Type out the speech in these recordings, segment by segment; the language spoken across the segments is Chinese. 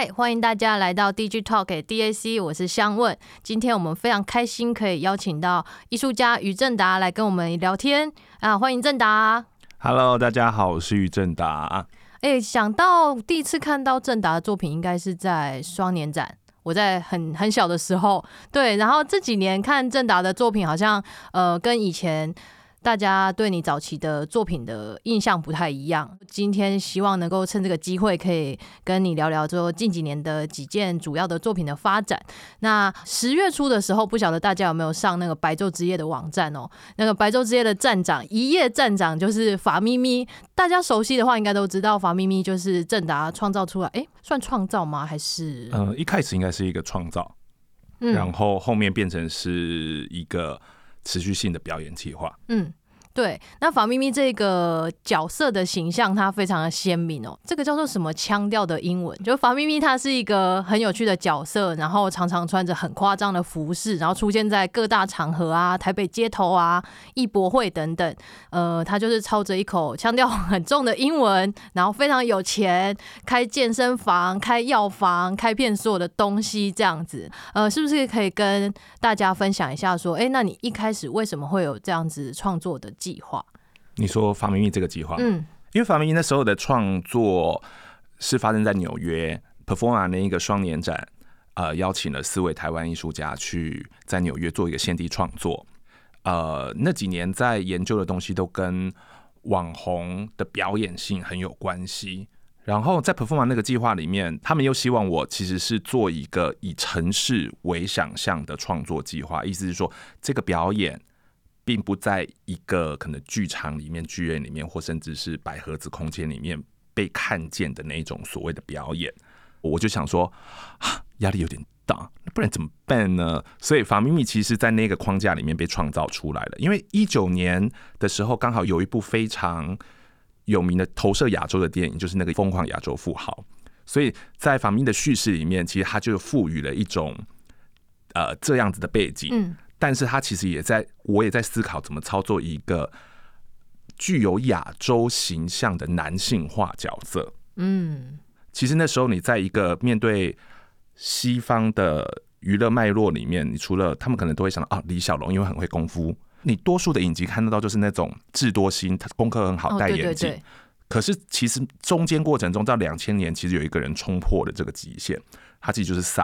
嗨，欢迎大家来到 DG Talk DAC，我是香问。今天我们非常开心可以邀请到艺术家于正达来跟我们聊天啊，欢迎正达。Hello，大家好，我是于正达。哎、欸，想到第一次看到正达的作品，应该是在双年展。我在很很小的时候，对，然后这几年看正达的作品，好像呃跟以前。大家对你早期的作品的印象不太一样。今天希望能够趁这个机会，可以跟你聊聊说近几年的几件主要的作品的发展。那十月初的时候，不晓得大家有没有上那个白昼之夜的网站哦？那个白昼之夜的站长，一夜站长就是法咪咪。大家熟悉的话，应该都知道法咪咪就是正达创造出来。哎，算创造吗？还是？呃，一开始应该是一个创造，然后后面变成是一个。持续性的表演计划。嗯。对，那法咪咪这个角色的形象，它非常的鲜明哦。这个叫做什么腔调的英文？就法咪咪，它是一个很有趣的角色，然后常常穿着很夸张的服饰，然后出现在各大场合啊，台北街头啊，艺博会等等。呃，他就是操着一口腔调很重的英文，然后非常有钱，开健身房、开药房、开遍所有的东西这样子。呃，是不是可以跟大家分享一下？说，哎，那你一开始为什么会有这样子创作的？计划，你说法咪咪这个计划，嗯，因为法咪咪那时候的创作是发生在纽约，Performa 那一个双年展，呃，邀请了四位台湾艺术家去在纽约做一个现地创作，呃，那几年在研究的东西都跟网红的表演性很有关系，然后在 Performa 那个计划里面，他们又希望我其实是做一个以城市为想象的创作计划，意思是说这个表演。并不在一个可能剧场里面、剧院里面，或甚至是百合子空间里面被看见的那种所谓的表演，我就想说，压力有点大，不然怎么办呢？所以法咪咪其实，在那个框架里面被创造出来了。因为一九年的时候，刚好有一部非常有名的投射亚洲的电影，就是那个《疯狂亚洲富豪》，所以在法咪的叙事里面，其实它就赋予了一种呃这样子的背景。但是他其实也在，我也在思考怎么操作一个具有亚洲形象的男性化角色。嗯，其实那时候你在一个面对西方的娱乐脉络里面，你除了他们可能都会想到啊，李小龙因为很会功夫，你多数的影集看得到就是那种智多星，他功课很好，戴眼镜。可是其实中间过程中到两千年，其实有一个人冲破了这个极限，他自己就是赛。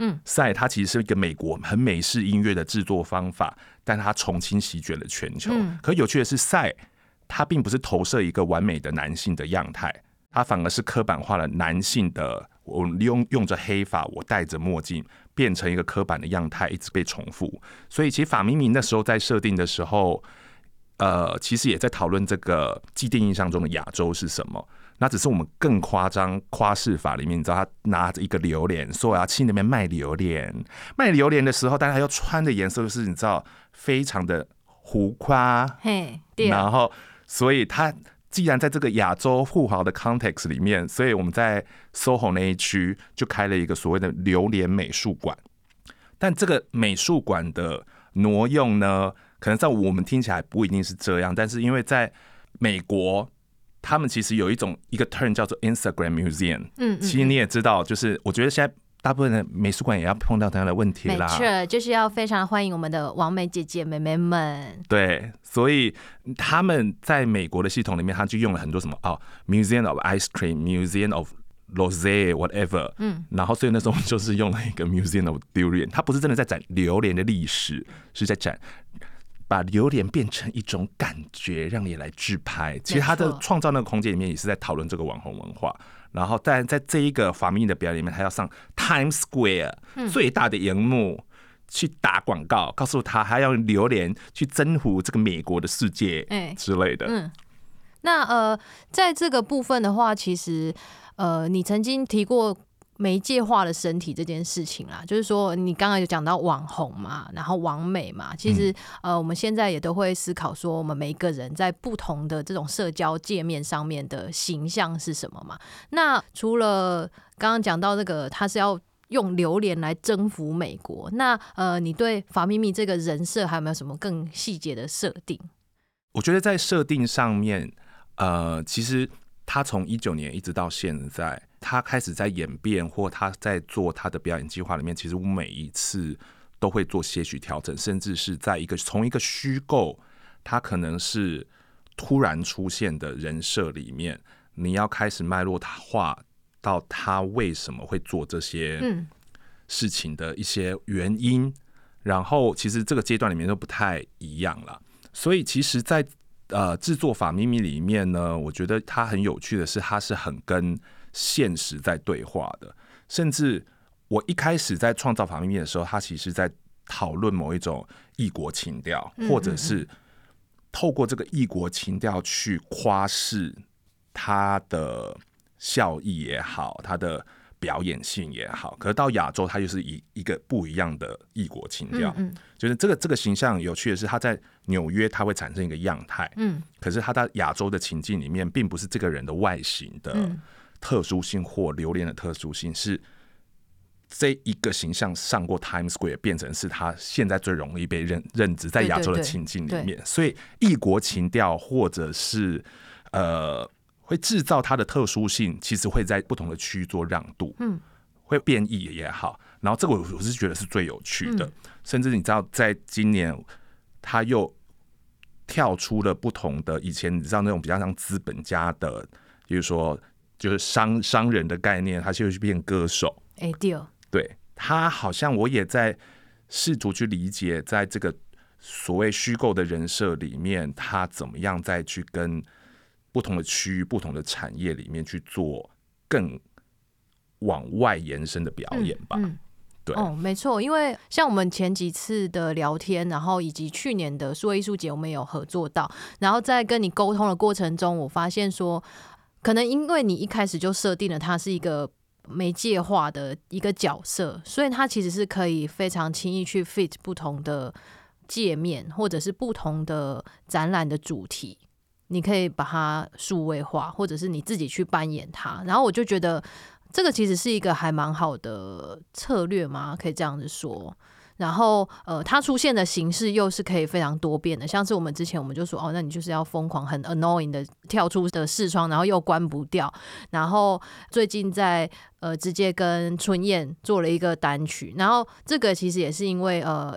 嗯，赛它其实是一个美国很美式音乐的制作方法，但它重新席卷了全球。可有趣的是，赛它并不是投射一个完美的男性的样态，它反而是刻板化了男性的。我用用着黑发，我戴着墨镜，变成一个刻板的样态，一直被重复。所以，其实法明明那时候在设定的时候，呃，其实也在讨论这个既定印象中的亚洲是什么。那只是我们更夸张夸饰法里面，你知道他拿着一个榴莲，说我要去那边卖榴莲，卖榴莲的时候，但是他又穿的颜色就是你知道非常的浮夸，嘿，然后所以他既然在这个亚洲富豪的 context 里面，所以我们在 SOHO 那一区就开了一个所谓的榴莲美术馆，但这个美术馆的挪用呢，可能在我们听起来不一定是这样，但是因为在美国。他们其实有一种一个 turn 叫做 Instagram Museum，嗯，嗯，其实你也知道，就是我觉得现在大部分的美术馆也要碰到同样的问题啦。没错，就是要非常欢迎我们的王美姐姐、妹妹们。对，所以他们在美国的系统里面，他就用了很多什么哦，Museum of Ice Cream，Museum of Rose、whatever，嗯，然后所以那时候就是用了一个 Museum of Durian，它不是真的在展榴莲的历史，是在展。把榴莲变成一种感觉，让你来自拍。其实他的创造那个空间里面也是在讨论这个网红文化。然后在在这一个法咪咪的表演里面，他要上 Times Square 最大的荧幕去打广告，告诉他还要用榴莲去征服这个美国的世界，之类的。嗯，那呃，在这个部分的话，其实呃，你曾经提过。媒介化的身体这件事情啦，就是说你刚刚有讲到网红嘛，然后网美嘛，其实呃，我们现在也都会思考说，我们每一个人在不同的这种社交界面上面的形象是什么嘛？那除了刚刚讲到这个，他是要用榴莲来征服美国，那呃，你对法咪咪这个人设还有没有什么更细节的设定？我觉得在设定上面，呃，其实他从一九年一直到现在。他开始在演变，或他在做他的表演计划里面，其实我每一次都会做些许调整，甚至是在一个从一个虚构，他可能是突然出现的人设里面，你要开始脉络他化到他为什么会做这些事情的一些原因，嗯、然后其实这个阶段里面都不太一样了。所以其实，在呃制作法秘密里面呢，我觉得它很有趣的是，它是很跟现实在对话的。甚至我一开始在创造法咪咪的时候，他其实在讨论某一种异国情调，或者是透过这个异国情调去夸饰他的效益也好，他的。表演性也好，可是到亚洲，它就是一一个不一样的异国情调。嗯嗯，就是这个这个形象有趣的是，他在纽约，他会产生一个样态。嗯，可是他在亚洲的情境里面，并不是这个人的外形的特殊性或留恋的特殊性，是这一个形象上过 Times Square，变成是他现在最容易被认认知在亚洲的情境里面。所以异国情调或者是呃。会制造它的特殊性，其实会在不同的区域做让渡，嗯，会变异也好。然后这个我我是觉得是最有趣的，甚至你知道，在今年他又跳出了不同的以前你知道那种比较像资本家的，比如说就是商商人的概念，他就会去变歌手。哎，对，对他好像我也在试图去理解，在这个所谓虚构的人设里面，他怎么样再去跟。不同的区域、不同的产业里面去做更往外延伸的表演吧。嗯，嗯对，哦，没错，因为像我们前几次的聊天，然后以及去年的数位艺术节，我们有合作到，然后在跟你沟通的过程中，我发现说，可能因为你一开始就设定了它是一个媒介化的一个角色，所以它其实是可以非常轻易去 fit 不同的界面，或者是不同的展览的主题。你可以把它数位化，或者是你自己去扮演它。然后我就觉得这个其实是一个还蛮好的策略嘛，可以这样子说。然后呃，它出现的形式又是可以非常多变的，像是我们之前我们就说哦，那你就是要疯狂很 annoying 的跳出的视窗，然后又关不掉。然后最近在呃直接跟春燕做了一个单曲，然后这个其实也是因为呃。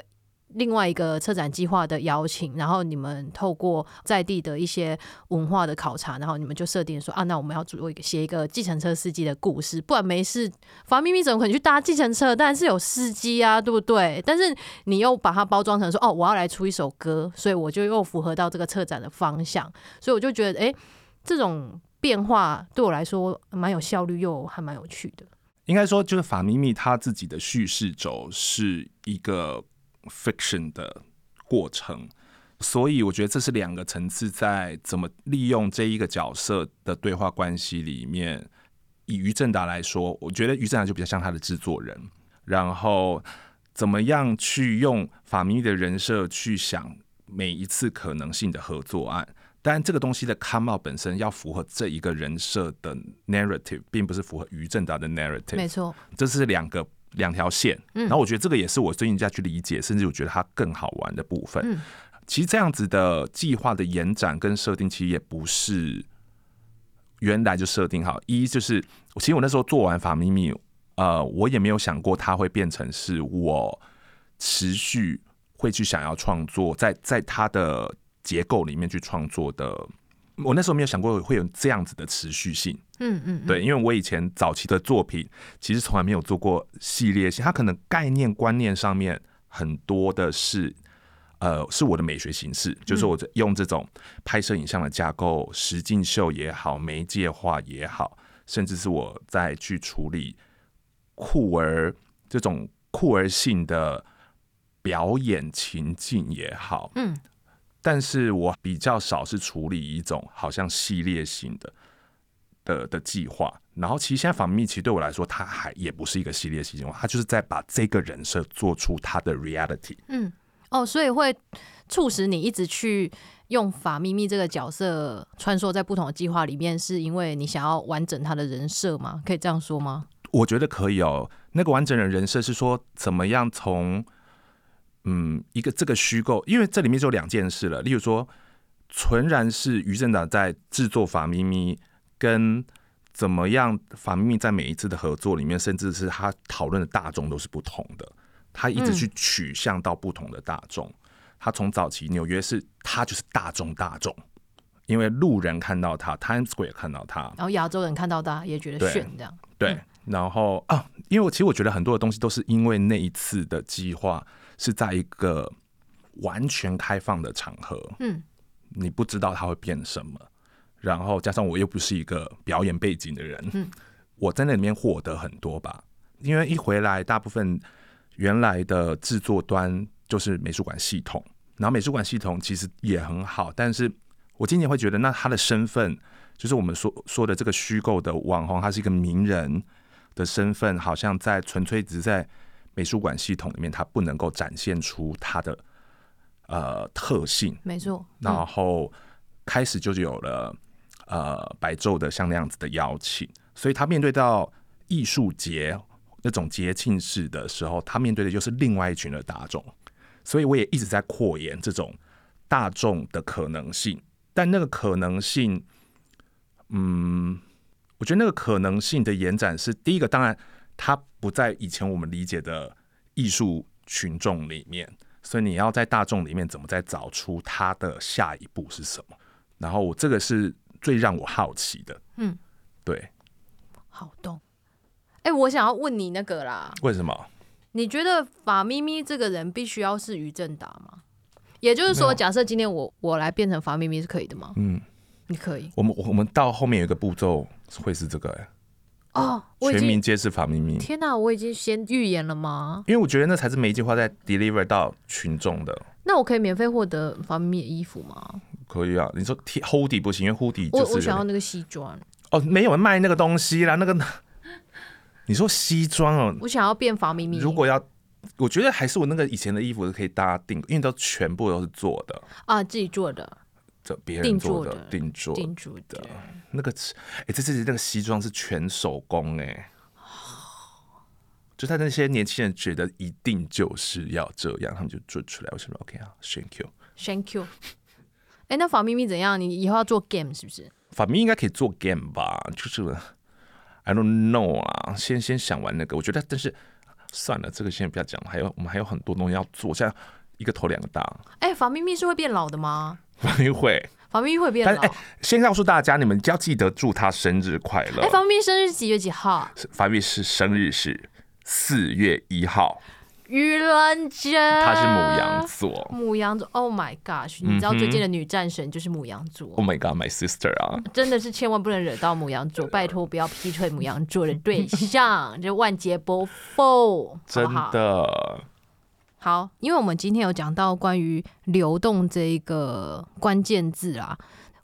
另外一个策展计划的邀请，然后你们透过在地的一些文化的考察，然后你们就设定说啊，那我们要做一个写一个计程车司机的故事，不然没事，法咪咪怎么可能去搭计程车？当然是有司机啊，对不对？但是你又把它包装成说哦，我要来出一首歌，所以我就又符合到这个策展的方向，所以我就觉得哎，这种变化对我来说蛮有效率，又还蛮有趣的。应该说，就是法咪咪他自己的叙事轴是一个。Fiction 的过程，所以我觉得这是两个层次在怎么利用这一个角色的对话关系里面。以于正达来说，我觉得于正达就比较像他的制作人，然后怎么样去用法咪咪的人设去想每一次可能性的合作案。但这个东西的 come out 本身要符合这一个人设的 narrative，并不是符合于正达的 narrative。没错，这是两个。两条线，然后我觉得这个也是我最近在去理解，甚至我觉得它更好玩的部分。其实这样子的计划的延展跟设定，其实也不是原来就设定好。一就是，其实我那时候做完法咪咪，呃，我也没有想过它会变成是我持续会去想要创作，在在它的结构里面去创作的。我那时候没有想过会有这样子的持续性，嗯嗯，对，因为我以前早期的作品其实从来没有做过系列性，它可能概念观念上面很多的是，呃，是我的美学形式，就是我用这种拍摄影像的架构，实境秀也好，媒介化也好，甚至是我在去处理酷儿这种酷儿性的表演情境也好，嗯。但是我比较少是处理一种好像系列性的的的计划，然后其实现在法咪咪其实对我来说，它还也不是一个系列性计划，它就是在把这个人设做出它的 reality。嗯，哦，所以会促使你一直去用法咪咪这个角色穿梭在不同的计划里面，是因为你想要完整他的人设吗？可以这样说吗？我觉得可以哦。那个完整的人设是说怎么样从。嗯，一个这个虚构，因为这里面就有两件事了。例如说，纯然是于正长在制作法咪咪，跟怎么样？法咪咪在每一次的合作里面，甚至是他讨论的大众都是不同的。他一直去取向到不同的大众。嗯、他从早期纽约是，他就是大众大众，因为路人看到他，Times Square 看到他，然后亚洲人看到他也觉得炫这样。对，然后啊，因为我其实我觉得很多的东西都是因为那一次的计划是在一个完全开放的场合，嗯，你不知道他会变什么。然后加上我又不是一个表演背景的人，嗯，我在那里面获得很多吧。因为一回来，大部分原来的制作端就是美术馆系统，然后美术馆系统其实也很好，但是我今年会觉得，那他的身份就是我们说说的这个虚构的网红，他是一个名人的身份，好像在纯粹只在美术馆系统里面，他不能够展现出他的呃特性，没错，嗯，然后开始就有了。呃，白昼的像那样子的邀请，所以他面对到艺术节那种节庆式的时候，他面对的就是另外一群的大众，所以我也一直在扩延这种大众的可能性。但那个可能性，嗯，我觉得那个可能性的延展是第一个，当然它不在以前我们理解的艺术群众里面，所以你要在大众里面怎么再找出他的下一步是什么？然后我这个是。最让我好奇的，嗯，对，好动，哎、欸，我想要问你那个啦，为什么？你觉得法咪咪这个人必须要是于正达吗？也就是说，假设今天我我来变成法咪咪是可以的吗？嗯，你可以。我们我们到后面有一个步骤会是这个、欸，哎，哦，全民皆是法咪咪。天哪，我已经先预言了吗？因为我觉得那才是每一句话在 deliver 到群众的。那我可以免费获得法咪咪的衣服吗？可以啊，你说 hoodie 不行，因为 hoodie 就是我我想要那个西装。哦，没有人卖那个东西啦，那个 你说西装哦，我想要变法咪咪。如果要，我觉得还是我那个以前的衣服是可以大家订，因为都全部都是做的。啊，自己做的，这别人做的，定做定做的。那个，哎、欸，这这这个西装是全手工哎、欸，就他那些年轻人觉得一定就是要这样，他们就做出来。我说 OK 啊，Thank you，Thank you。哎，那法咪咪怎样？你以后要做 game 是不是？法咪应该可以做 game 吧？就是 I don't know 啊，先先想完那个，我觉得，但是算了，这个先不要讲，还有我们还有很多东西要做，现在一个头两个大。哎，法咪咪是会变老的吗？会，法咪咪会变老。哎，先告诉大家，你们要记得祝他生日快乐。哎，法咪咪生日是几月几号？法咪咪是生日是四月一号。愚人节，他是母羊座，母羊座，Oh my gosh！你知道最近的女战神就是母羊座，Oh my God，my sister 啊，真的是千万不能惹到母羊座，拜托不要劈腿母羊座的对象，这万劫不复，真的。好，因为我们今天有讲到关于流动这一个关键字啊。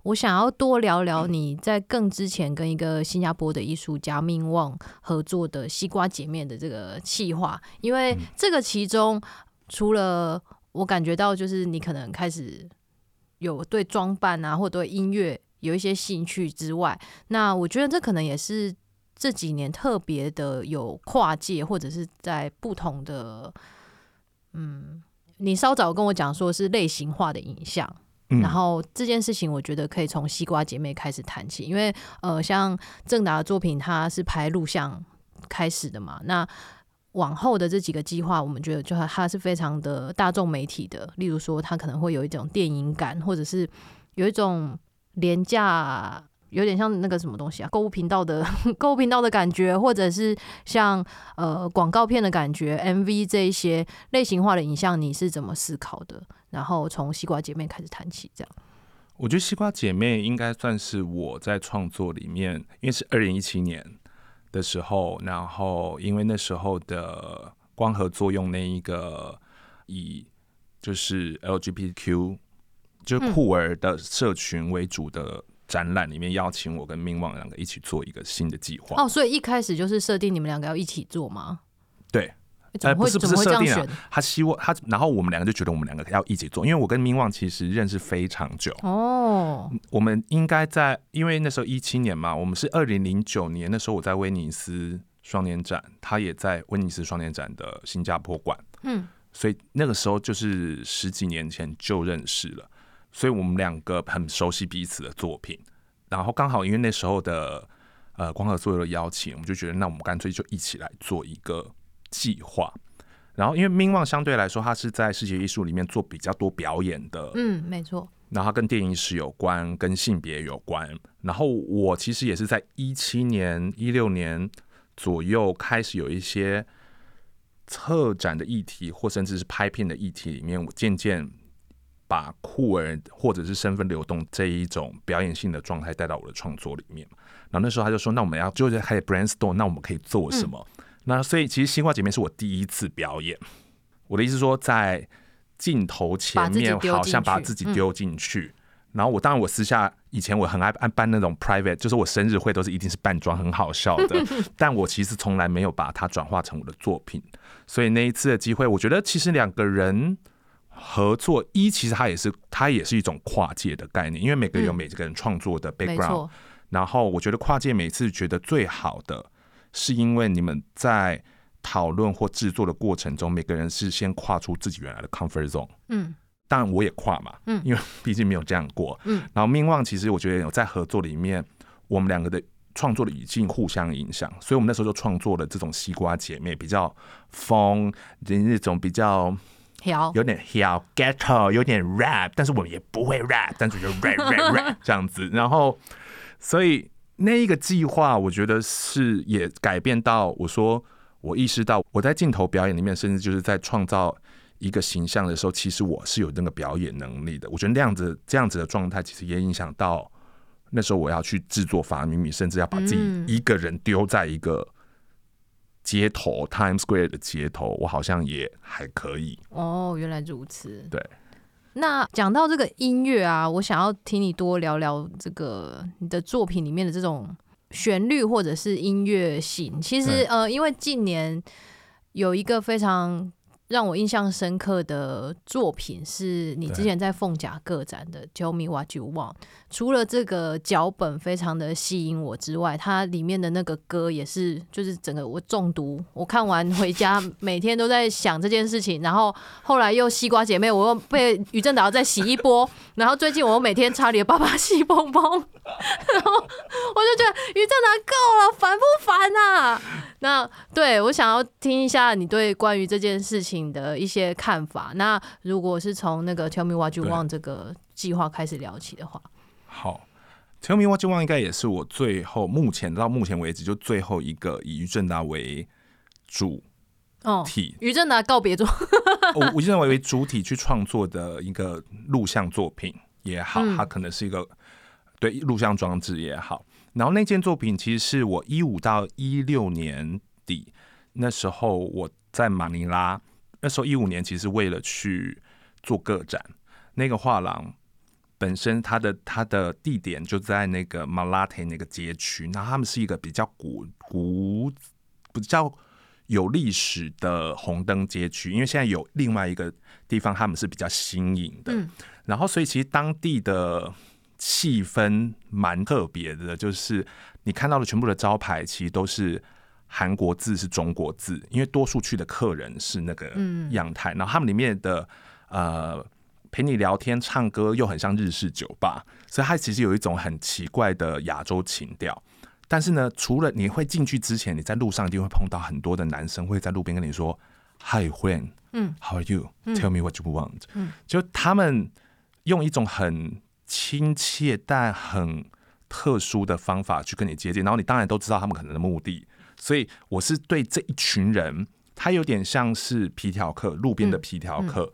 我想要多聊聊你在更之前跟一个新加坡的艺术家命旺合作的西瓜姐面的这个企划，因为这个其中除了我感觉到就是你可能开始有对装扮啊，或对音乐有一些兴趣之外，那我觉得这可能也是这几年特别的有跨界或者是在不同的，嗯，你稍早跟我讲说是类型化的影像。然后这件事情，我觉得可以从西瓜姐妹开始谈起，因为呃，像正达的作品，它是拍录像开始的嘛。那往后的这几个计划，我们觉得就它是非常的大众媒体的，例如说，它可能会有一种电影感，或者是有一种廉价。有点像那个什么东西啊，购物频道的 购物频道的感觉，或者是像呃广告片的感觉，MV 这一些类型化的影像，你是怎么思考的？然后从西瓜姐妹开始谈起，这样。我觉得西瓜姐妹应该算是我在创作里面，因为是二零一七年的时候，然后因为那时候的光合作用那一个以就是 LGBTQ 就是酷儿的社群为主的、嗯。展览里面邀请我跟明旺两个一起做一个新的计划。哦，所以一开始就是设定你们两个要一起做吗？对，哎，不是不是设定啊，他希望他，然后我们两个就觉得我们两个要一起做，因为我跟明旺其实认识非常久。哦，我们应该在，因为那时候一七年嘛，我们是二零零九年那时候我在威尼斯双年展，他也在威尼斯双年展的新加坡馆。嗯，所以那个时候就是十几年前就认识了。所以我们两个很熟悉彼此的作品，然后刚好因为那时候的呃光合作用的邀请，我们就觉得那我们干脆就一起来做一个计划。然后因为 Min 旺相对来说，它是在视觉艺术里面做比较多表演的，嗯，没错。然后它跟电影史有关，跟性别有关。然后我其实也是在一七年、一六年左右开始有一些策展的议题，或甚至是拍片的议题里面，我渐渐把酷儿或者是身份流动这一种表演性的状态带到我的创作里面。然后那时候他就说：“那我们要就是开始 brainstorm，那我们可以做什么？”嗯、那所以其实《西瓜姐妹》是我第一次表演。我的意思说在。镜头前面好像把自己丢进去，嗯、然后我当然我私下以前我很爱办办那种 private，就是我生日会都是一定是扮装很好笑的，但我其实从来没有把它转化成我的作品，所以那一次的机会，我觉得其实两个人合作一其实它也是它也是一种跨界的概念，因为每个人有每个人创作的 background，、嗯、然后我觉得跨界每次觉得最好的是因为你们在。讨论或制作的过程中，每个人是先跨出自己原来的 comfort zone。嗯，当然我也跨嘛。嗯，因为毕竟没有这样过。嗯，然后 Min 旺其实我觉得有在合作里面，我们两个的创作的语境互相影响，所以我们那时候就创作了这种西瓜姐妹，比较疯的那种比较有点 hill ghetto，有点 rap，但是我们也不会 rap，但是就 rap rap rap 这样子。然后，所以那一个计划，我觉得是也改变到我说。我意识到，我在镜头表演里面，甚至就是在创造一个形象的时候，其实我是有那个表演能力的。我觉得那样子这样子的状态，其实也影响到那时候我要去制作《法米米》，甚至要把自己一个人丢在一个街头、嗯、Times Square 的街头，我好像也还可以。哦，原来如此。对。那讲到这个音乐啊，我想要听你多聊聊这个你的作品里面的这种。旋律或者是音乐性，其实呃，因为近年有一个非常让我印象深刻的作品，是你之前在凤甲个展的《Tell Me What You Want》。除了这个脚本非常的吸引我之外，它里面的那个歌也是，就是整个我中毒。我看完回家，每天都在想这件事情。然后后来又西瓜姐妹，我又被于正达再洗一波。然后最近我又每天查理的爸爸戏蹦蹦。然后我就觉得于正达够了，烦不烦啊？那对我想要听一下你对关于这件事情的一些看法。那如果是从那个 Tell Me What You Want 这个计划开始聊起的话。好，Tell Me What You Want 应该也是我最后目前到目前为止就最后一个以于正达为主体，于正达告别作，我我认为为主体去创作的一个录像作品也好，它可能是一个对录像装置也好。然后那件作品其实是我一五到一六年底那时候我在马尼拉，那时候一五年其实为了去做个展，那个画廊。本身它的它的地点就在那个 Malate 那个街区，那他们是一个比较古古比较有历史的红灯街区，因为现在有另外一个地方他们是比较新颖的，然后所以其实当地的气氛蛮特别的，就是你看到的全部的招牌其实都是韩国字是中国字，因为多数去的客人是那个样态，然后他们里面的呃。陪你聊天、唱歌又很像日式酒吧，所以它其实有一种很奇怪的亚洲情调。但是呢，除了你会进去之前，你在路上一定会碰到很多的男生会在路边跟你说 “Hi, Juan，嗯，How are you? Tell me what you want。”嗯，就他们用一种很亲切但很特殊的方法去跟你接近，然后你当然都知道他们可能的目的。所以我是对这一群人，他有点像是皮条客，路边的皮条客。嗯嗯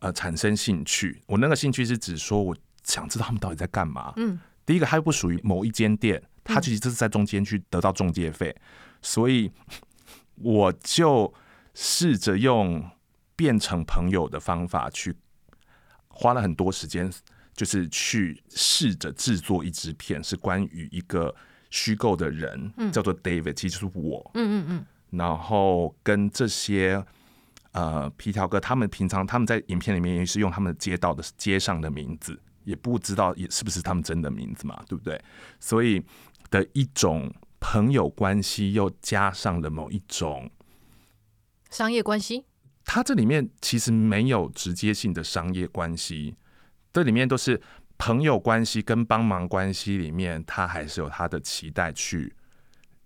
呃，产生兴趣，我那个兴趣是指说，我想知道他们到底在干嘛。嗯，第一个，他又不属于某一间店，他其实就是在中间去得到中介费，所以我就试着用变成朋友的方法去，花了很多时间，就是去试着制作一支片，是关于一个虚构的人，叫做 David，其实就是我。嗯嗯嗯，然后跟这些。呃，皮条哥他们平常他们在影片里面也是用他们街道的街上的名字，也不知道也是不是他们真的名字嘛，对不对？所以的一种朋友关系，又加上了某一种商业关系。他这里面其实没有直接性的商业关系，这里面都是朋友关系跟帮忙关系里面，他还是有他的期待去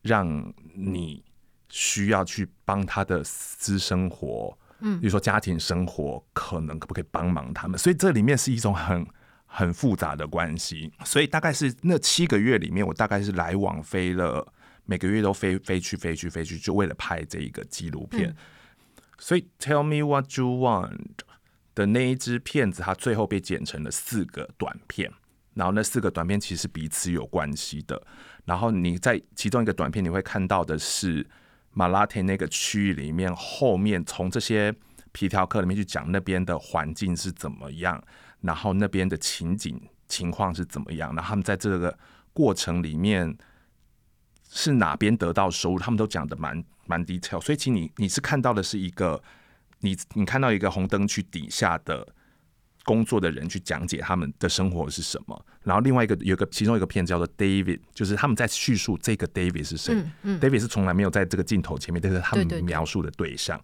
让你需要去帮他的私生活，嗯，比如说家庭生活，可能可不可以帮忙他们？所以这里面是一种很很复杂的关系。所以大概是那七个月里面，我大概是来往飞了，每个月都飞飞去飞去飞去，就为了拍这一个纪录片。嗯、所以 Tell Me What You Want 的那一支片子，它最后被剪成了四个短片。然后那四个短片其实彼此有关系的。然后你在其中一个短片，你会看到的是马拉提那个区域里面，后面从这些皮条客里面去讲那边的环境是怎么样，然后那边的情景情况是怎么样，然后他们在这个过程里面是哪边得到收入，他们都讲的蛮蛮 detail。所以其实你你是看到的是一个你你看到一个红灯区底下的。工作的人去讲解他们的生活是什么，然后另外一个有个其中一个片叫做 David，就是他们在叙述这个 David 是谁。嗯嗯、David 是从来没有在这个镜头前面，但是他们描述的对象。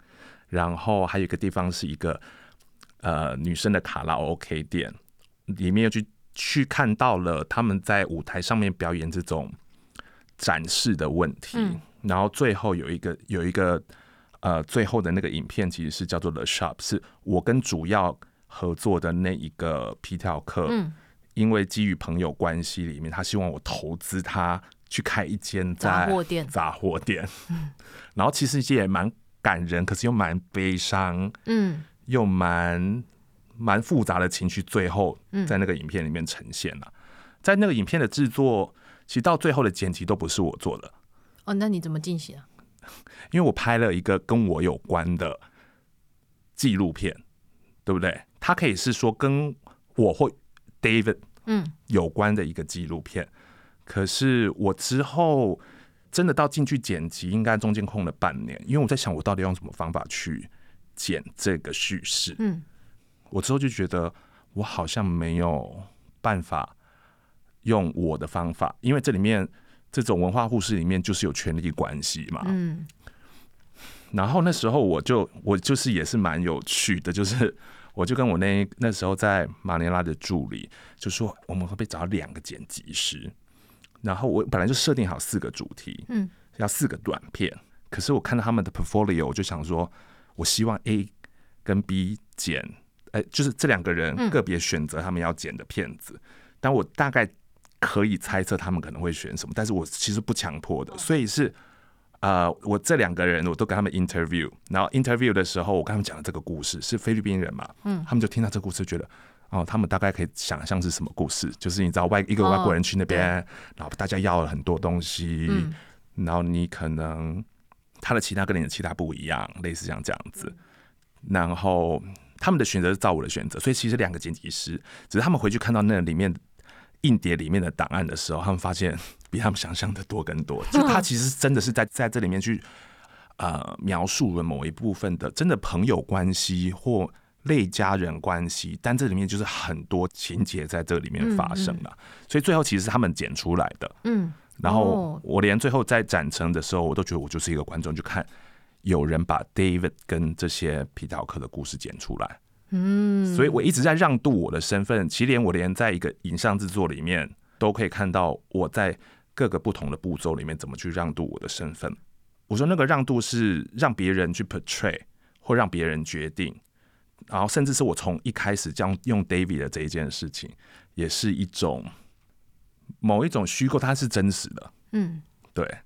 然后还有一个地方是一个呃女生的卡拉 OK 店，里面又去去看到了他们在舞台上面表演这种展示的问题。嗯、然后最后有一个有一个呃最后的那个影片其实是叫做 The Shop，是我跟主要。合作的那一个皮条客，嗯，因为基于朋友关系里面，他希望我投资他去开一间杂货店，杂货店，嗯，然后其实也蛮感人，可是又蛮悲伤，嗯，又蛮蛮复杂的情绪，最后在那个影片里面呈现了。在那个影片的制作，其实到最后的剪辑都不是我做的。哦，那你怎么进行啊？因为我拍了一个跟我有关的纪录片，对不对？它可以是说跟我或 David 嗯有关的一个纪录片，嗯、可是我之后真的到进去剪辑，应该中间空了半年，因为我在想我到底用什么方法去剪这个叙事。嗯，我之后就觉得我好像没有办法用我的方法，因为这里面这种文化护士里面就是有权力关系嘛。嗯，然后那时候我就我就是也是蛮有趣的，就是。我就跟我那那时候在马尼拉的助理就说，我们会不会找到两个剪辑师？然后我本来就设定好四个主题，嗯，要四个短片。可是我看到他们的 portfolio，我就想说，我希望 A 跟 B 剪，哎，就是这两个人个别选择他们要剪的片子。但我大概可以猜测他们可能会选什么，但是我其实不强迫的，所以是。呃，我这两个人我都跟他们 interview，然后 interview 的时候，我跟他们讲了这个故事，是菲律宾人嘛，嗯，他们就听到这个故事，觉得哦，他们大概可以想象是什么故事，就是你知道外一个外国人去那边，哦、然后大家要了很多东西，嗯、然后你可能他的其他跟你的其他不一样，类似像这样子，然后他们的选择是照我的选择，所以其实两个剪辑师，只是他们回去看到那里面硬碟里面的档案的时候，他们发现。比他们想象的多更多，就他其实真的是在在这里面去呃描述了某一部分的真的朋友关系或类家人关系，但这里面就是很多情节在这里面发生了，所以最后其实是他们剪出来的。嗯，然后我连最后在展成的时候，我都觉得我就是一个观众，就看有人把 David 跟这些皮条客的故事剪出来。嗯，所以我一直在让渡我的身份，其实连我连在一个影像制作里面都可以看到我在。各个不同的步骤里面，怎么去让渡我的身份？我说那个让渡是让别人去 portray，或让别人决定，然后甚至是我从一开始将用 David 的这一件事情，也是一种某一种虚构，它是真实的。嗯，对，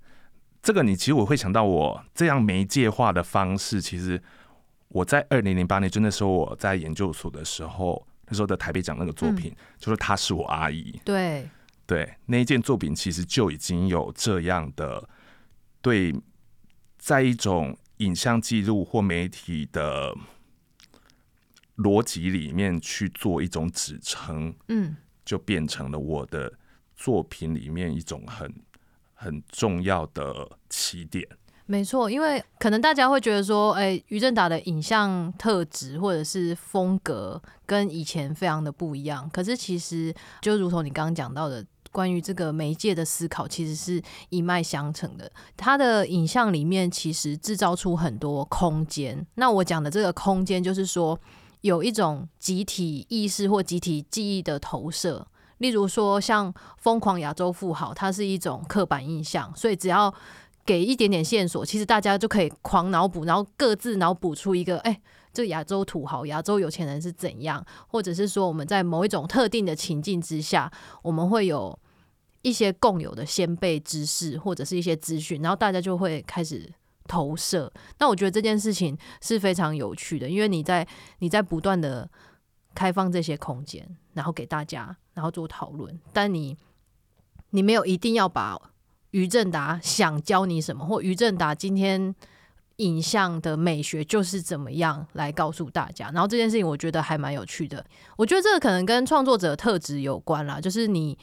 这个你其实我会想到我这样媒介化的方式，其实我在二零零八年就那时候我在研究所的时候，那时候的台北奖那个作品，嗯、就是她是我阿姨。对。对，那一件作品其实就已经有这样的对，在一种影像记录或媒体的逻辑里面去做一种指称，嗯，就变成了我的作品里面一种很很重要的起点。没错，因为可能大家会觉得说，哎，于正达的影像特质或者是风格跟以前非常的不一样。可是其实就如同你刚刚讲到的。关于这个媒介的思考，其实是一脉相承的。他的影像里面其实制造出很多空间。那我讲的这个空间，就是说有一种集体意识或集体记忆的投射，例如说像疯狂亚洲富豪，它是一种刻板印象，所以只要给一点点线索，其实大家就可以狂脑补，然后各自脑补出一个，哎、这亚洲土豪、亚洲有钱人是怎样，或者是说我们在某一种特定的情境之下，我们会有一些共有的先辈知识或者是一些资讯，然后大家就会开始投射。那我觉得这件事情是非常有趣的，因为你在你在不断的。开放这些空间，然后给大家，然后做讨论。但你，你没有一定要把于正达想教你什么，或于正达今天影像的美学就是怎么样来告诉大家。然后这件事情，我觉得还蛮有趣的。我觉得这个可能跟创作者的特质有关啦，就是你。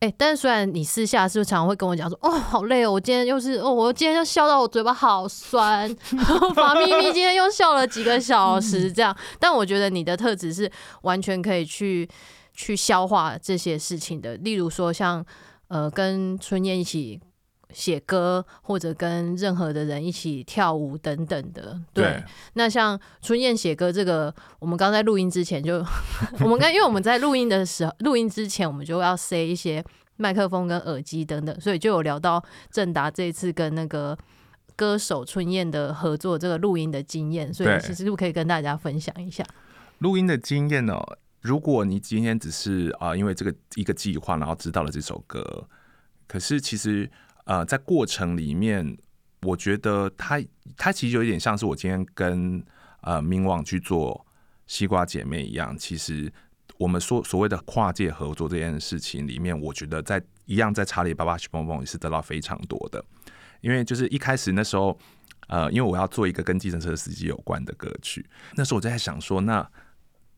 哎、欸，但是虽然你私下是不是常常会跟我讲说，哦，好累哦，我今天又是哦，我今天又笑到我嘴巴好酸，法咪咪今天又笑了几个小时这样，但我觉得你的特质是完全可以去去消化这些事情的，例如说像呃跟春燕一起。写歌或者跟任何的人一起跳舞等等的，对。对，那像春燕写歌这个，我们刚在录音之前就，我们刚因为我们在录音的时候，录音之前我们就要塞一些麦克风跟耳机等等，所以就有聊到正达这一次跟那个歌手春燕的合作这个录音的经验，所以其实就可以跟大家分享一下录音的经验哦。如果你今天只是啊、因为这个一个计划，然后知道了这首歌，可是其实。呃，在过程里面，我觉得他他其实有一点像是我今天跟呃明网去做西瓜姐妹一样。其实我们说所谓的跨界合作这件事情里面，我觉得在一样在查理巴巴西蹦蹦也是得到非常多的。因为就是一开始那时候，呃，因为我要做一个跟计程车司机有关的歌曲，那时候我就在想说，那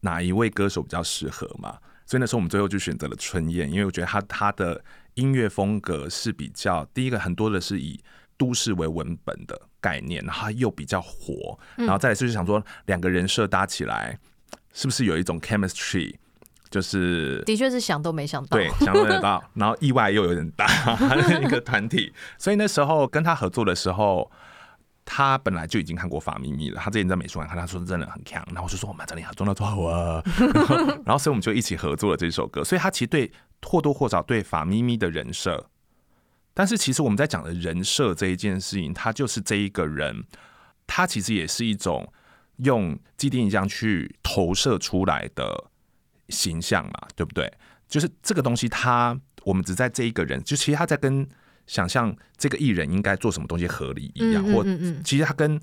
哪一位歌手比较适合嘛？所以那时候我们最后就选择了春燕，因为我觉得他他的。音乐风格是比较第一个，很多的是以都市为文本的概念，然后又比较活，然后再来就是想说两个人设搭起来，是不是有一种 chemistry？就是的确是想都没想到，对，想都没想到，然后意外又有点大 一个团体，所以那时候跟他合作的时候。他本来就已经看过法咪咪了，他之前在美术馆看，他说真的很强，然后我就说我们这里合作的多好啊，然后所以我们就一起合作了这首歌，所以他其实对或多或少对法咪咪的人设，但是其实我们在讲的人设这一件事情，他就是这一个人，他其实也是一种用既定印象去投射出来的形象嘛，对不对？就是这个东西他，他我们只在这一个人，就其实他在跟。想象这个艺人应该做什么东西合理一样，或其实他跟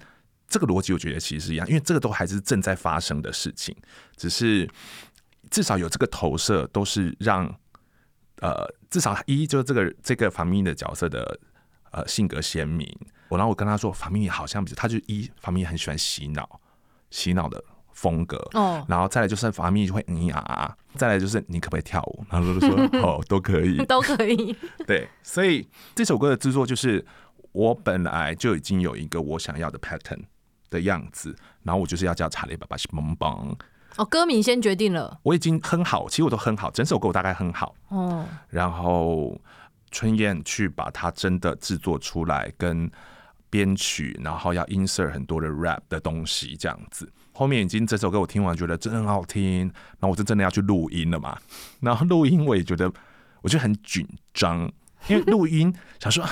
这个逻辑，我觉得其实是一样，因为这个都还是正在发生的事情，只是至少有这个投射，都是让呃至少一就是这个这个法咪咪的角色的呃性格鲜明。我然后我跟他说，法咪咪好像不是，他就一法咪咪很喜欢洗脑，洗脑的。风格。哦，然后再来就是法咪咪就会嗯啊，再来就是你可不可以跳舞？然后就说 哦，都可以，都可以。对，所以这首歌的制作就是我本来就已经有一个我想要的 pattern 的样子，然后我就是要叫查理爸爸是蹦蹦哦，歌名先决定了，我已经哼好，其实我都哼好，整首歌我大概哼好。哦，然后春燕去把它真的制作出来，跟编曲，然后要 insert 很多的 rap 的东西，这样子。后面已经这首歌我听完觉得真好听，然后我就真的要去录音了嘛。然后录音我也觉得，我就很紧张，因为录音想说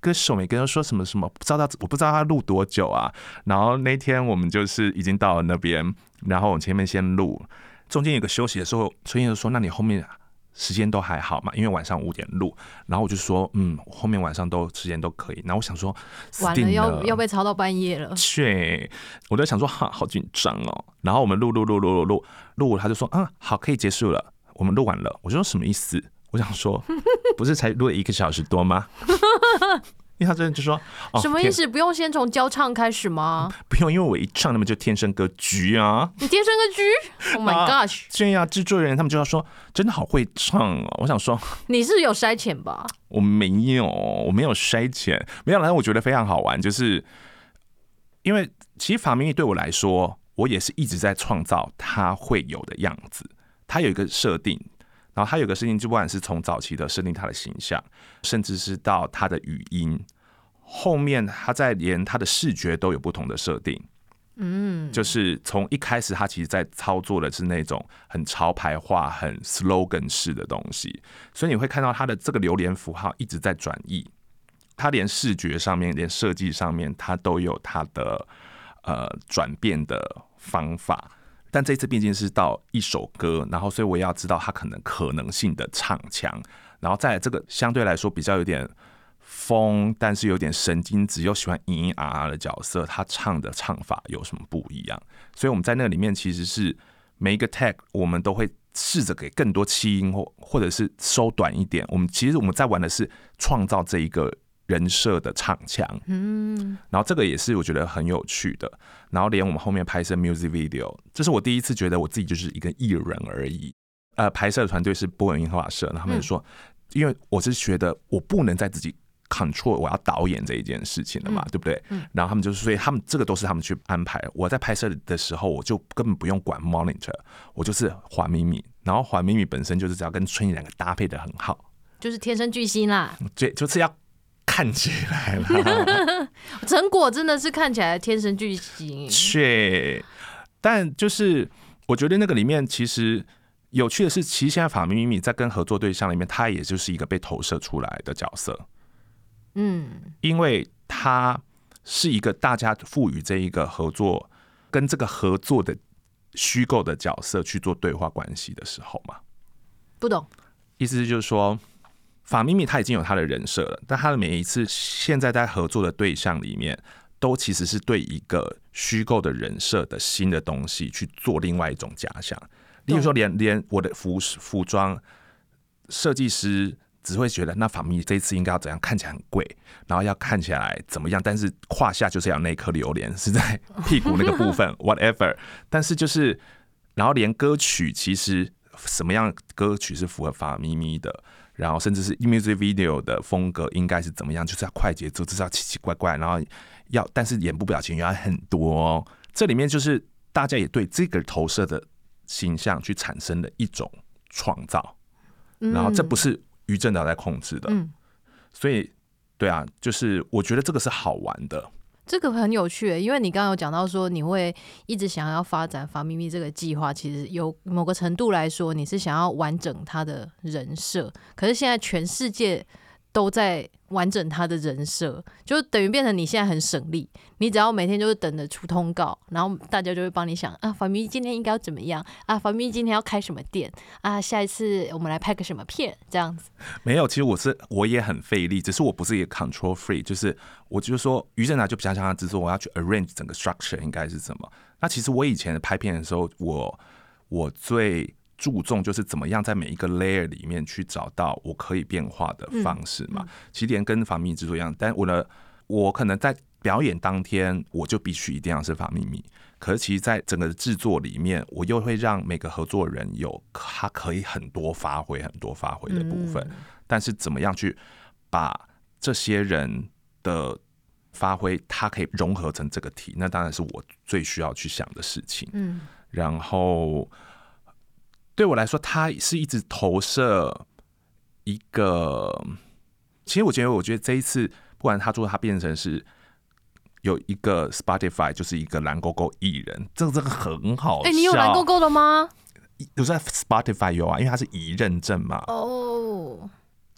歌手没跟他说什么什么，不知道他我不知道他录多久啊。然后那天我们就是已经到了那边，然后我前面先录，中间有个休息的时候，春燕就说：“那你后面。”时间都还好嘛，因为晚上五点录，然后我就说，嗯，后面晚上都时间都可以。然后我想说，完了要要被吵到半夜了。去，我在想说，哈，好紧张哦。然后我们录录录录录录录，他就说，嗯，好，可以结束了。我们录完了。我就说什么意思？我想说，不是才录了一个小时多吗？因为他真的就说，什么意思？不用先从教唱开始吗？不用，因为我一唱，他们就天生歌局啊！你天生个局？Oh my gosh！对呀，制作人他们就要说，真的好会唱哦。我想说，你是有筛潜吧？我没有，我没有筛潜，没有。但我觉得非常好玩，就是因为其实法咪咪对我来说，我也是一直在创造他会有的样子。他有一个设定。然后他有个事情，就不管是从早期的设定他的形象，甚至是到他的语音，后面他在连他的视觉都有不同的设定。嗯，就是从一开始他其实在操作的是那种很潮牌化、很 slogan 式的东西，所以你会看到他的这个榴莲符号一直在转移，他连视觉上面、连设计上面，他都有他的呃转变的方法。但这次毕竟是到一首歌，然后所以我也要知道他可能可能性的唱腔，然后在这个相对来说比较有点疯，但是有点神经质又喜欢咿咿啊啊的角色，他唱的唱法有什么不一样？所以我们在那里面其实是每一个 tag 我们都会试着给更多气音或或者是收短一点。我们其实我们在玩的是创造这一个。人设的唱腔，嗯，然后这个也是我觉得很有趣的，然后连我们后面拍摄 music video，这是我第一次觉得我自己就是一个艺人而已。呃，拍摄的团队是波文映画社，他们就说，因为我是觉得我不能再自己 control 我要导演这一件事情了嘛，对不对？然后他们就是，所以他们这个都是他们去安排。我在拍摄的时候，我就根本不用管 monitor，我就是黄咪咪，然后黄咪咪本身就是只要跟春雨两个搭配的很好，就是天生巨星啦，对，就是要。看起来了，成果真的是看起来天生巨星。是，但就是我觉得那个里面其实有趣的是，其实现在法咪咪在跟合作对象里面，他也就是一个被投射出来的角色。嗯，因为他是一个大家赋予这一个合作跟这个合作的虚构的角色去做对话关系的时候嘛，不懂，意思就是说。法咪咪他已经有他的人设了，但他的每一次现在在合作的对象里面，都其实是对一个虚构的人设的新的东西去做另外一种假想。例如说，连连我的服服装设计师只会觉得，那法咪咪这一次应该要怎样看起来很贵，然后要看起来怎么样，但是胯下就是要那颗榴莲是在屁股那个部分，whatever。但是就是，然后连歌曲其实什么样歌曲是符合法咪咪的。然后甚至是 music video 的风格应该是怎么样？就是要快节奏，就是要奇奇怪怪，然后要但是眼部表情要很多哦。这里面就是大家也对这个投射的形象去产生了一种创造，然后这不是于正导在控制的，所以对啊，就是我觉得这个是好玩的。这个很有趣，因为你刚刚有讲到说你会一直想要发展发咪咪这个计划，其实有某个程度来说，你是想要完整他的人设，可是现在全世界。都在完整他的人设，就等于变成你现在很省力，你只要每天就是等着出通告，然后大家就会帮你想啊，法咪今天应该要怎么样啊？法咪今天要开什么店啊？下一次我们来拍个什么片这样子？没有，其实我是我也很费力，只是我不是一个 control free，就是我就是说，于正达就比较像他制作，我要去 arrange 整个 structure 应该是什么？那其实我以前拍片的时候，我我最。注重就是怎么样在每一个 layer 里面去找到我可以变化的方式嘛。起点跟法咪咪制作一样，但我的，我可能在表演当天我就必须一定要是法秘密。可是其实，在整个制作里面，我又会让每个合作人有他可以很多发挥、很多发挥的部分。但是怎么样去把这些人的发挥，他可以融合成这个题，那当然是我最需要去想的事情。嗯，然后。对我来说，他是一直投射一个。其实我觉得，我觉得这一次，不管他做，他变成是有一个 Spotify，就是一个蓝勾勾艺人，这个这个很好。哎，你有蓝勾勾的吗？有在 Spotify 有啊，因为它是已认证嘛。哦。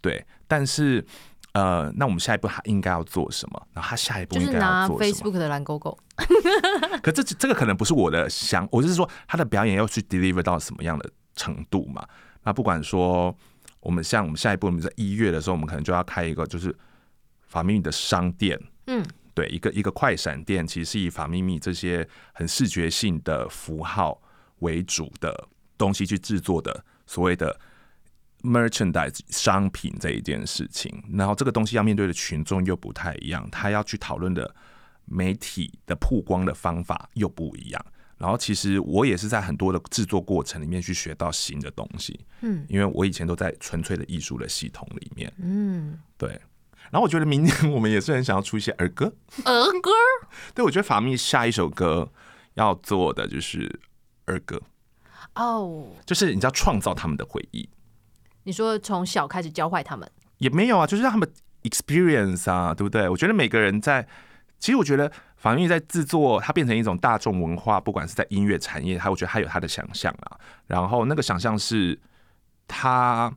对，但是。呃，那我们下一步还应该要做什么？然后他下一步应该要做什么？就是拿 Facebook 的蓝勾勾。可这这个可能不是我的想，我就是说他的表演要去 deliver 到什么样的程度嘛？那不管说我们像我们下一步，我们在一月的时候，我们可能就要开一个就是法咪咪的商店。嗯，对，一个一个快闪店，其实是以法秘密这些很视觉性的符号为主的东西去制作的，所谓的。merchandise 商品这一件事情，然后这个东西要面对的群众又不太一样，他要去讨论的媒体的曝光的方法又不一样。然后其实我也是在很多的制作过程里面去学到新的东西，嗯，因为我以前都在纯粹的艺术的系统里面，嗯，对。然后我觉得明年我们也是很想要出一些儿歌，儿歌，对，我觉得法密下一首歌要做的就是儿歌，哦，就是你知道创造他们的回忆。你说从小开始教坏他们，也没有啊，就是让他们 experience 啊，对不对？我觉得每个人在其实我觉得法咪咪在制作，它变成一种大众文化，不管是在音乐产业，还我觉得它有它的想象啊。然后那个想象是，他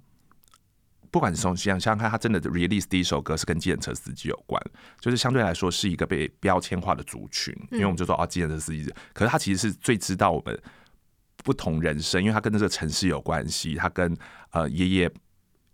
不管是从想象看，他真的 release 第一首歌是跟计程车司机有关，就是相对来说是一个被标签化的族群，因为我们就说啊，计程车司机，可是他其实是最知道我们不同人生，因为他跟这个城市有关系，他跟呃爷爷。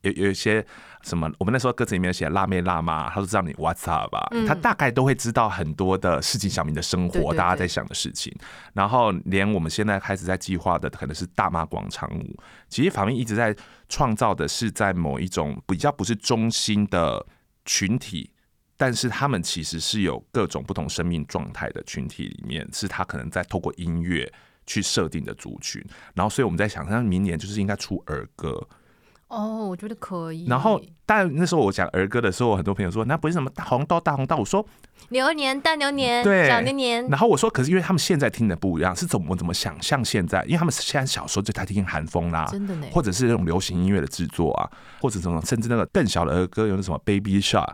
有有一些什么，我们那时候歌词里面写辣妹辣妈，他都知道你 What's up 吧，嗯、他大概都会知道很多的市井小民的生活，大家在想的事情。然后连我们现在开始在计划的，可能是大妈广场舞。其实法明一直在创造的是在某一种比较不是中心的群体，但是他们其实是有各种不同生命状态的群体里面，是他可能在透过音乐去设定的族群。然后，所以我们在想，他明年就是应该出儿歌。哦，我觉得可以。然后，但那时候我讲儿歌的时候，很多朋友说那不是什么大红豆大红豆。我说牛年大牛年，对，小牛年。然后我说，可是因为他们现在听的不一样，是怎么怎么想象现在？因为他们现在小时候就在听韩风啦，真的呢，或者是那种流行音乐的制作啊，或者什么，甚至那个更小的儿歌有那什么 Baby Shark，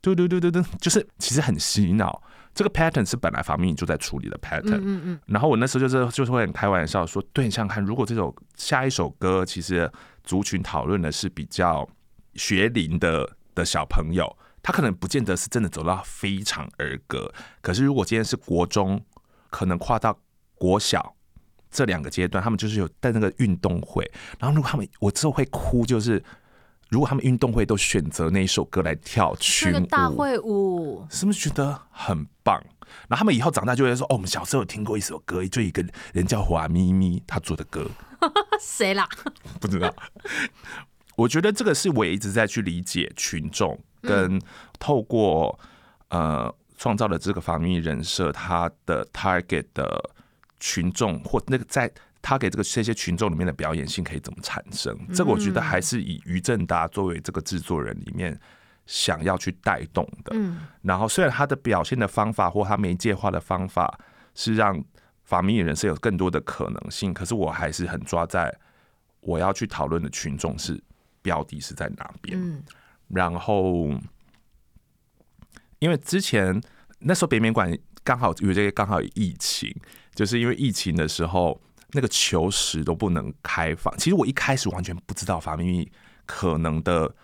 嘟嘟嘟嘟嘟，就是其实很洗脑。这个 pattern 是本来法咪咪就在处理的 pattern，嗯嗯嗯。然后我那时候就是就是会很开玩笑说，对，你想想看，如果这首下一首歌其实。族群讨论的是比较学龄的的小朋友，他可能不见得是真的走到非常儿歌。可是如果今天是国中，可能跨到国小这两个阶段，他们就是有带那个运动会。然后如果他们我之后会哭，就是如果他们运动会都选择那一首歌来跳群舞大会舞，是不是觉得很棒？然后他们以后长大就会说：“哦，我们小时候有听过一首歌，就一个人叫华咪咪，他做的歌。”谁啦？不知道。我觉得这个是我也一直在去理解群众，跟透过呃创造的这个法咪咪人设，他的 target 的群众或那个在 target 这个这些群众里面的表演性可以怎么产生？这个我觉得还是以于正达作为这个制作人里面想要去带动的。然后虽然他的表现的方法或他媒介化的方法是让。法咪咪人是有更多的可能性，可是我还是很抓在我要去讨论的群众是标的是在哪边。嗯，然后因为之前那时候北美馆刚好有这个刚好有疫情，就是因为疫情的时候那个球池都不能开放。其实我一开始完全不知道法咪咪可能的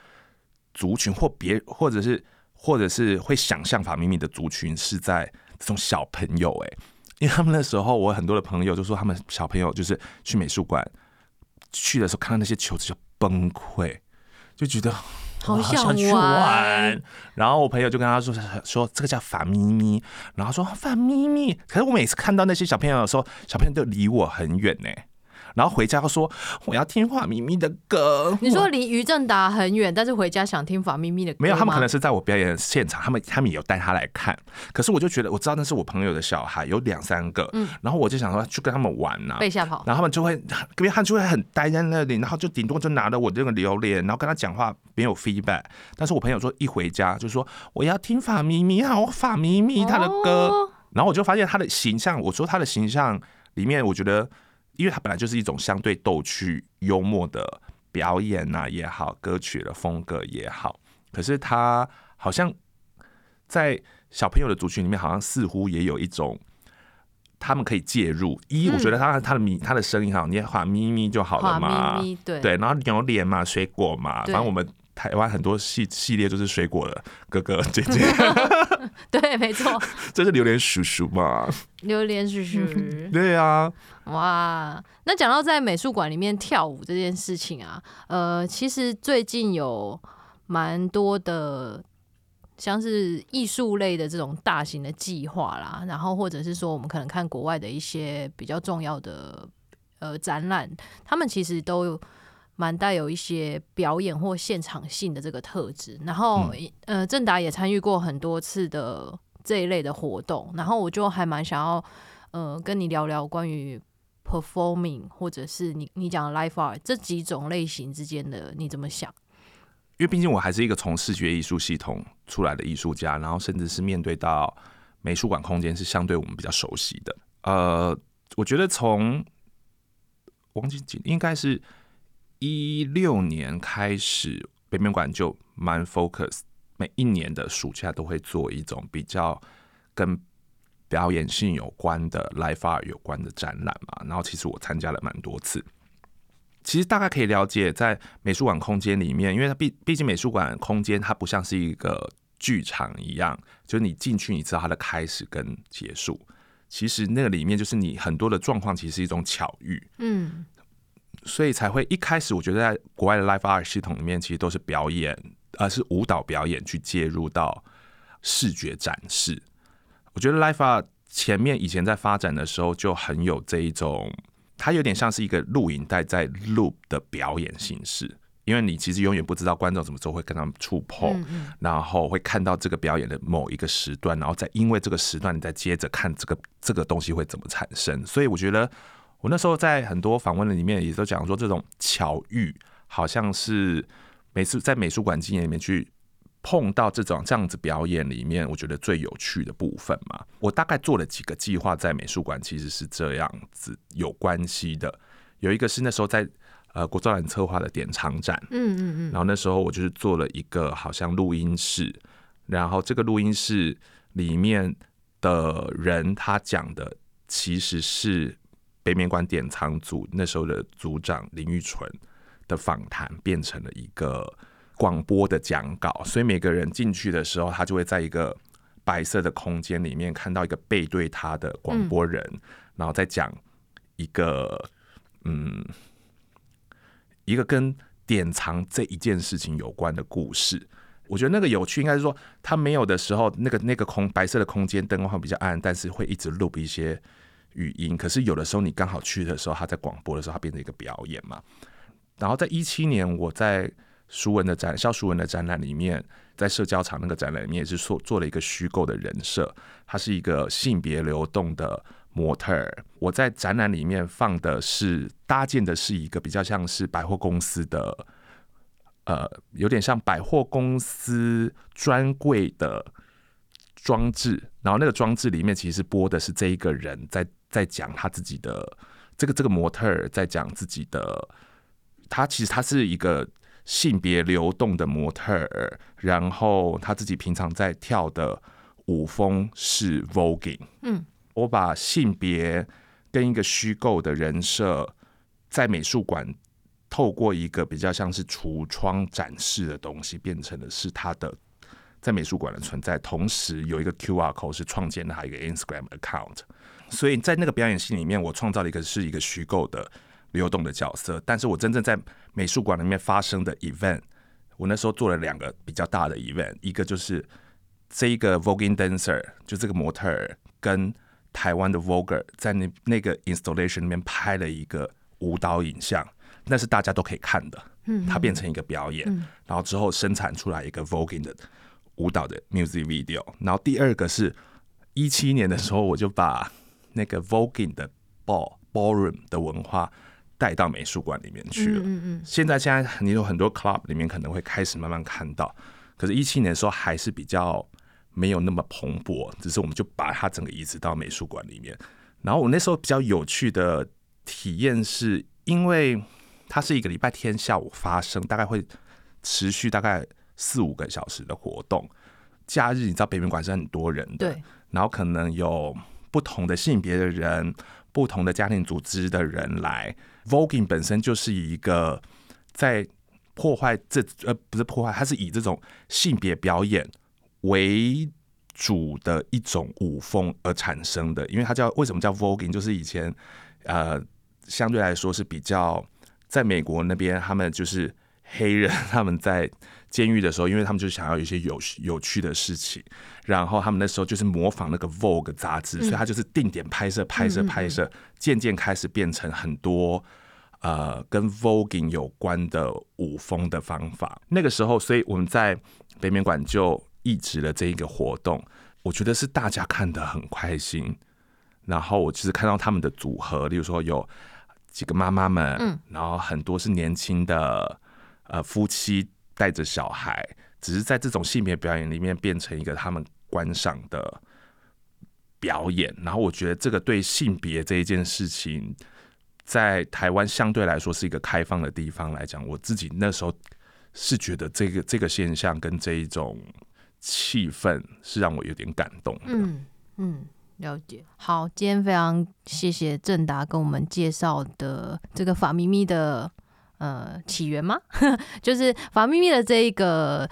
族群或别或者是或者是会想象法咪咪的族群是在这种小朋友哎、因为他们那时候，我很多的朋友就说，他们小朋友就是去美术馆去的时候，看到那些球子就崩溃，就觉得好想去玩。然后我朋友就跟他说说这个叫法咪咪，然后说法咪咪。可是我每次看到那些小朋友的时候，小朋友都离我很远呢。然后回家说我要听法咪咪的歌。你说离于正达很远，但是回家想听法咪咪的歌。没有，他们可能是在我表演现场，他们他们也有带他来看。可是我就觉得我知道那是我朋友的小孩，有两三个，嗯，然后我就想说去跟他们玩呐、啊，被吓跑。然后他们就会，因为他就会很呆在那里，然后就顶多就拿着我这个榴莲，然后跟他讲话没有 feedback。但是我朋友说一回家就说我要听法咪咪，好法咪咪他的歌，哦、然后我就发现他的形象，我说他的形象里面，我觉得。因为它本来就是一种相对逗趣、幽默的表演呐也好，歌曲的风格也好，可是他好像在小朋友的族群里面，好像似乎也有一种他们可以介入。一，我觉得他他的咪他的声音好，你画咪咪就好了嘛，咪咪对对，然后牛脸嘛，水果嘛，反正我们。台湾很多系系列就是水果的哥哥 姐姐，对，没错，这是榴莲叔叔嘛？榴莲叔叔，对啊，哇，那讲到在美术馆里面跳舞这件事情啊，呃，其实最近有蛮多的像是艺术类的这种大型的计划啦，然后或者是说我们可能看国外的一些比较重要的呃展览，他们其实都有。蛮带有一些表演或现场性的这个特质，然后、嗯、呃，郑达也参与过很多次的这一类的活动，然后我就还蛮想要呃跟你聊聊关于 performing 或者是你你讲的 live art 这几种类型之间的你怎么想？因为毕竟我还是一个从视觉艺术系统出来的艺术家，然后甚至是面对到美术馆空间是相对我们比较熟悉的。呃，我觉得从王晶晶应该是。一六年开始，北面馆就蛮 focus，每一年的暑假都会做一种比较跟表演性有关的 live art 有关的展览嘛。然后其实我参加了蛮多次。其实大概可以了解，在美术馆空间里面，因为它毕毕竟美术馆空间它不像是一个剧场一样，就是你进去你知道它的开始跟结束。其实那个里面就是你很多的状况，其实是一种巧遇。嗯。所以才会一开始，我觉得在国外的 live art 系统里面，其实都是表演，而、呃、是舞蹈表演去介入到视觉展示。我觉得 live art 前面以前在发展的时候就很有这一种，它有点像是一个录影带在 loop 的表演形式，因为你其实永远不知道观众什么时候会跟他们触碰，然后会看到这个表演的某一个时段，然后再因为这个时段，你再接着看这个这个东西会怎么产生。所以我觉得。我那时候在很多访问的里面也都讲说，这种巧遇好像是每次在美术馆经验里面去碰到这种这样子表演里面，我觉得最有趣的部分嘛。我大概做了几个计划在美术馆，其实是这样子有关系的。有一个是那时候在呃国造馆策划的典藏展，嗯嗯嗯，然后那时候我就是做了一个好像录音室，然后这个录音室里面的人他讲的其实是。北面馆典藏组那时候的组长林玉纯的访谈变成了一个广播的讲稿，所以每个人进去的时候，他就会在一个白色的空间里面看到一个背对他的广播人，然后再讲一个嗯一个跟典藏这一件事情有关的故事。我觉得那个有趣，应该是说他没有的时候，那个那个空白色的空间灯光会比较暗，但是会一直录一些。语音，可是有的时候你刚好去的时候，他在广播的时候，他变成一个表演嘛。然后在一七年，我在淑文的展，萧淑文的展览里面，在社交场那个展览里面，也是做做了一个虚构的人设，他是一个性别流动的模特儿。我在展览里面放的是搭建的是一个比较像是百货公司的，呃，有点像百货公司专柜的装置。然后那个装置里面其实播的是这一个人在。在讲他自己的这个这个模特儿在讲自己的，他其实他是一个性别流动的模特儿，然后他自己平常在跳的舞风是 voguing。嗯，我把性别跟一个虚构的人设在美术馆透过一个比较像是橱窗展示的东西，变成的是他的在美术馆的存在，同时有一个 QR code 是创建了他一个 Instagram account。所以在那个表演系里面，我创造了一个是一个虚构的流动的角色，但是我真正在美术馆里面发生的 event，我那时候做了两个比较大的 event，一个就是这一个 voguing dancer，就这个模特儿跟台湾的 voguer 在那那个 installation 里面拍了一个舞蹈影像，那是大家都可以看的，嗯，它变成一个表演，然后之后生产出来一个 voguing 的舞蹈的 music video，然后第二个是一七年的时候，我就把那个 voguing 的 ball ballroom 的文化带到美术馆里面去了。嗯嗯。现在现在你有很多 club 里面可能会开始慢慢看到，可是，一七年的时候还是比较没有那么蓬勃。只是我们就把它整个移植到美术馆里面。然后我那时候比较有趣的体验是，因为它是一个礼拜天下午发生，大概会持续大概四五个小时的活动。假日你知道北美馆是很多人的，对。然后可能有。不同的性别的人，不同的家庭组织的人来，voguing 本身就是一个在破坏这呃不是破坏，它是以这种性别表演为主的一种舞风而产生的，因为它叫为什么叫 voguing，就是以前呃相对来说是比较在美国那边，他们就是黑人他们在。监狱的时候，因为他们就想要一些有有趣的事情，然后他们那时候就是模仿那个 Vogue 杂志，所以他就是定点拍摄、拍摄、拍摄，渐渐开始变成很多呃跟 Voguing 有关的舞风的方法。那个时候，所以我们在北面馆就一直了这一个活动，我觉得是大家看得很开心。然后我其实看到他们的组合，例如说有几个妈妈们，然后很多是年轻的呃夫妻。带着小孩，只是在这种性别表演里面变成一个他们观赏的表演。然后我觉得这个对性别这一件事情，在台湾相对来说是一个开放的地方来讲，我自己那时候是觉得这个这个现象跟这一种气氛是让我有点感动的。嗯嗯，了解。好，今天非常谢谢正达跟我们介绍的这个法咪咪的呃起源吗？就是法咪咪的这一个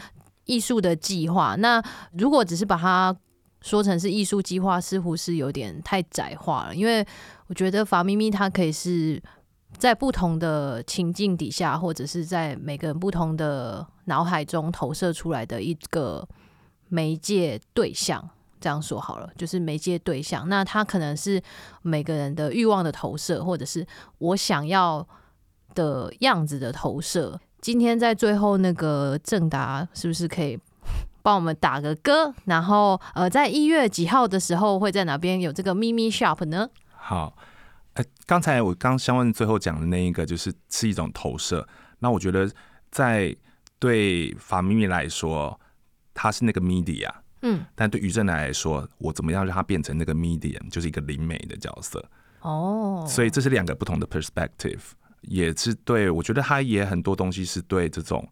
艺术的计划。那如果只是把它说成是艺术计划，似乎是有点太窄化了。因为我觉得法咪咪它可以是在不同的情境底下，或者是在每个人不同的脑海中投射出来的一个媒介对象。这样说好了，就是媒介对象。那它可能是每个人的欲望的投射，或者是我想要的样子的投射。今天在最后，那个正达是不是可以帮我们打个歌？然后呃，在一月几号的时候会在哪边有这个咪咪 shop 呢？好，呃，刚才我刚相问最后讲的那一个，就是是一种投射。那我觉得在对法咪咪来说，它是那个 media。嗯，但对于正达来说，我怎么样让它变成那个 medium，就是一个灵媒的角色哦。所以这是两个不同的 perspective，也是对我觉得他也很多东西是对这种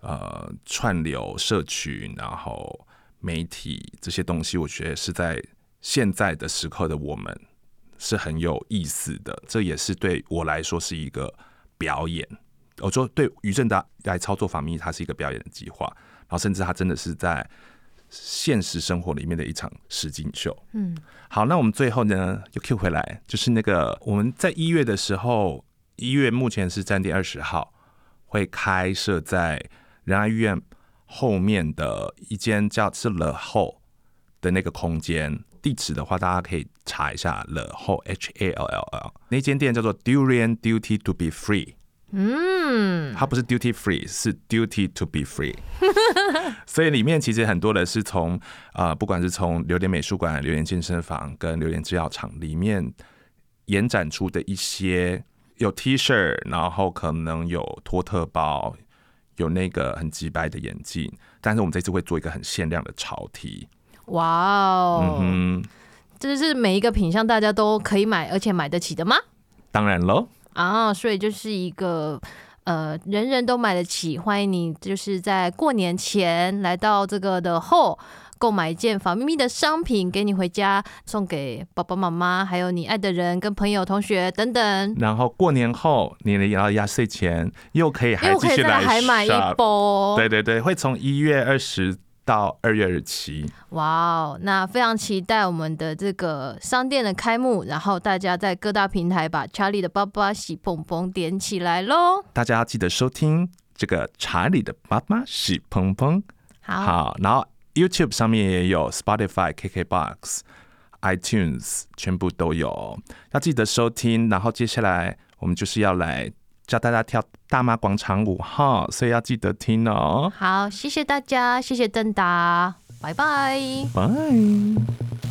呃串流社群，然后媒体这些东西，我觉得是在现在的时刻的我们是很有意思的。这也是对我来说是一个表演。我说对于正达来操作法密，它是一个表演的计划，然后甚至他真的是在。现实生活里面的一场实景秀。嗯，好，那我们最后呢，又 Q 回来，就是那个我们在一月的时候，一月目前是暂定二十号，会开设在仁爱医院后面的一间叫是 The Hall 的那个空间。地址的话，大家可以查一下 The Hall H A L L L 那间店叫做 Durian Duty to be Free。嗯，它不是 duty free，是 duty to be free。所以里面其实很多的是从呃，不管是从榴莲美术馆、榴莲健身房跟榴莲制药厂里面延展出的一些有 T 恤，然后可能有托特包，有那个很直白的眼镜。但是我们这次会做一个很限量的潮 T。哇哦，嗯哼，这是每一个品相大家都可以买，而且买得起的吗？当然喽。啊，所以就是一个呃，人人都买得起。欢迎你，就是在过年前来到这个的后购买一件法咪咪的商品，给你回家，送给爸爸妈妈，还有你爱的人、跟朋友、同学等等。然后过年后，你的压压岁钱又可以还继续来还买一波。对对对，会从一月二十。到二月二十七，哇哦！那非常期待我们的这个商店的开幕，然后大家在各大平台把查理的爸爸喜蓬蓬点起来喽！大家要记得收听这个查理的爸爸喜蓬蓬，好，好，然后 YouTube 上面也有 Spotify、KKBox、iTunes，全部都有，要记得收听。然后接下来我们就是要来。教大家跳大妈广场舞哈，所以要记得听哦。好，谢谢大家，谢谢邓达，拜拜，拜。